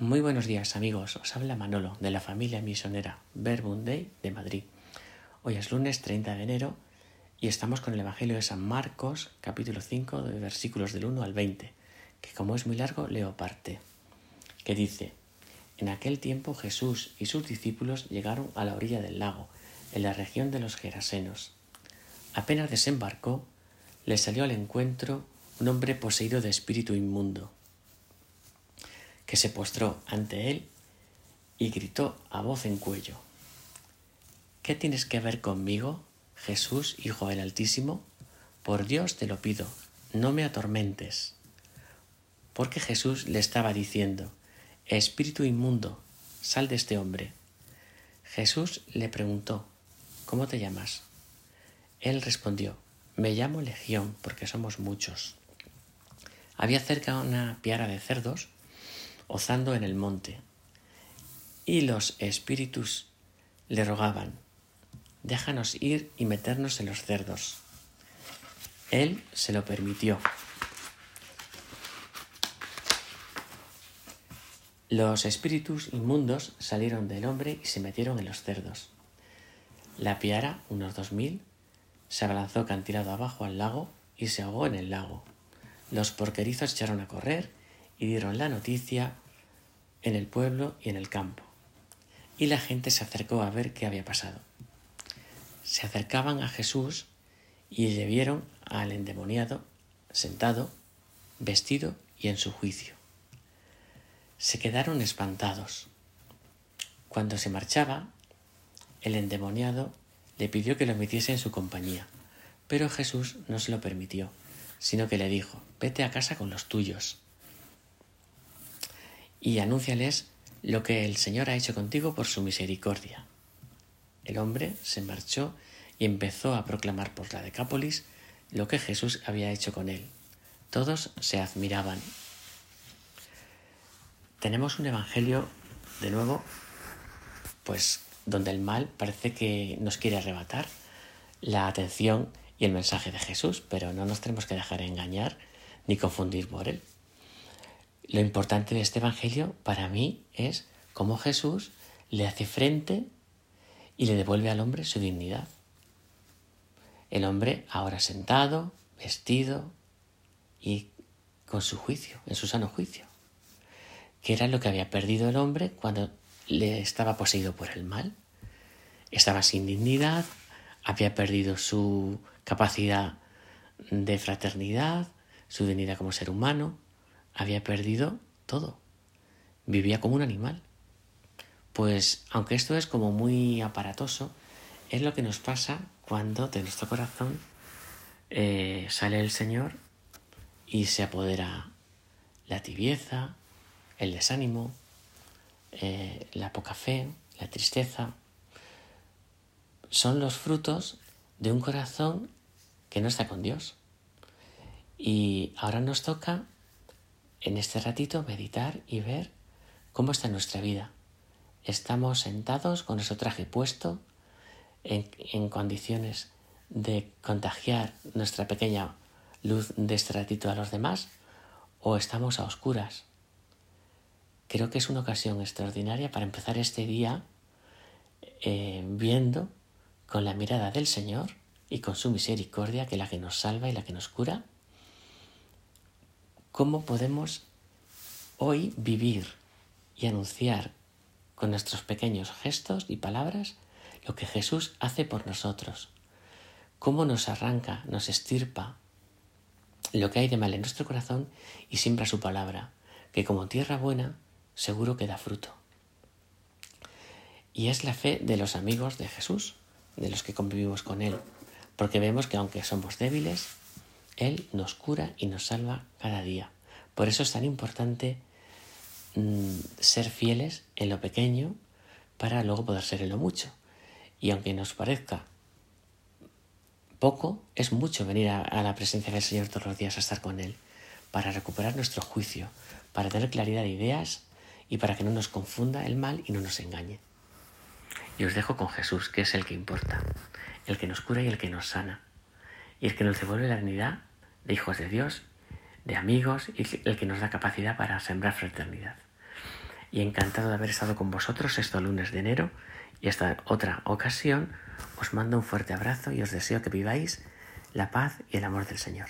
Muy buenos días amigos, os habla Manolo de la familia misionera Verbum Day de Madrid. Hoy es lunes 30 de enero y estamos con el Evangelio de San Marcos, capítulo 5, de versículos del 1 al 20, que como es muy largo leo parte, que dice, En aquel tiempo Jesús y sus discípulos llegaron a la orilla del lago, en la región de los Gerasenos. Apenas desembarcó, le salió al encuentro un hombre poseído de espíritu inmundo que se postró ante él y gritó a voz en cuello, ¿Qué tienes que ver conmigo, Jesús, Hijo del Altísimo? Por Dios te lo pido, no me atormentes. Porque Jesús le estaba diciendo, Espíritu inmundo, sal de este hombre. Jesús le preguntó, ¿Cómo te llamas? Él respondió, Me llamo Legión, porque somos muchos. Había cerca una piara de cerdos, ozando en el monte. Y los espíritus le rogaban, déjanos ir y meternos en los cerdos. Él se lo permitió. Los espíritus inmundos salieron del hombre y se metieron en los cerdos. La piara, unos dos mil, se abalanzó cantilado abajo al lago y se ahogó en el lago. Los porquerizos echaron a correr y dieron la noticia en el pueblo y en el campo. Y la gente se acercó a ver qué había pasado. Se acercaban a Jesús y le vieron al endemoniado sentado, vestido y en su juicio. Se quedaron espantados. Cuando se marchaba, el endemoniado le pidió que lo metiese en su compañía, pero Jesús no se lo permitió, sino que le dijo, vete a casa con los tuyos y anúnciales lo que el Señor ha hecho contigo por su misericordia. El hombre se marchó y empezó a proclamar por la Decápolis lo que Jesús había hecho con él. Todos se admiraban. Tenemos un evangelio, de nuevo, pues donde el mal parece que nos quiere arrebatar la atención y el mensaje de Jesús, pero no nos tenemos que dejar engañar ni confundir por él. Lo importante de este Evangelio para mí es cómo Jesús le hace frente y le devuelve al hombre su dignidad. El hombre ahora sentado, vestido y con su juicio, en su sano juicio, que era lo que había perdido el hombre cuando le estaba poseído por el mal. Estaba sin dignidad, había perdido su capacidad de fraternidad, su dignidad como ser humano, había perdido todo. Vivía como un animal. Pues aunque esto es como muy aparatoso, es lo que nos pasa cuando de nuestro corazón eh, sale el Señor y se apodera la tibieza, el desánimo, eh, la poca fe, la tristeza. Son los frutos de un corazón que no está con Dios. Y ahora nos toca en este ratito meditar y ver cómo está nuestra vida. Estamos sentados con nuestro traje puesto en, condiciones de contagiar nuestra pequeña luz de este ratito a los demás o estamos a oscuras. Creo que es una ocasión extraordinaria para empezar este día eh, viendo con la mirada del Señor y con su misericordia, que es la que nos salva y la que nos cura, cómo podemos hoy vivir y anunciar con nuestros pequeños gestos y palabras lo que Jesús hace por nosotros, cómo nos arranca, nos estirpa lo que hay de mal en nuestro corazón y siembra su palabra, que como tierra buena seguro que da fruto. Y es la fe de los amigos de Jesús, de los que convivimos con Él, porque vemos que aunque somos débiles, él nos cura y nos salva cada día. Por eso es tan importante mm, ser fieles en lo pequeño para luego poder ser en lo mucho. Y aunque nos parezca poco, es mucho venir a, la presencia del Señor todos los días a estar con Él, para recuperar nuestro juicio, para tener claridad de ideas y para que no nos confunda el mal y no nos engañe. Y os dejo con Jesús, que es el que importa, el que nos cura y el que nos sana, y el que nos devuelve la dignidad de hijos de Dios, de amigos y el que nos da capacidad para sembrar fraternidad. y encantado de haber estado con vosotros este lunes de enero y hasta otra ocasión os mando un fuerte abrazo y os deseo que viváis la paz y el amor del Señor.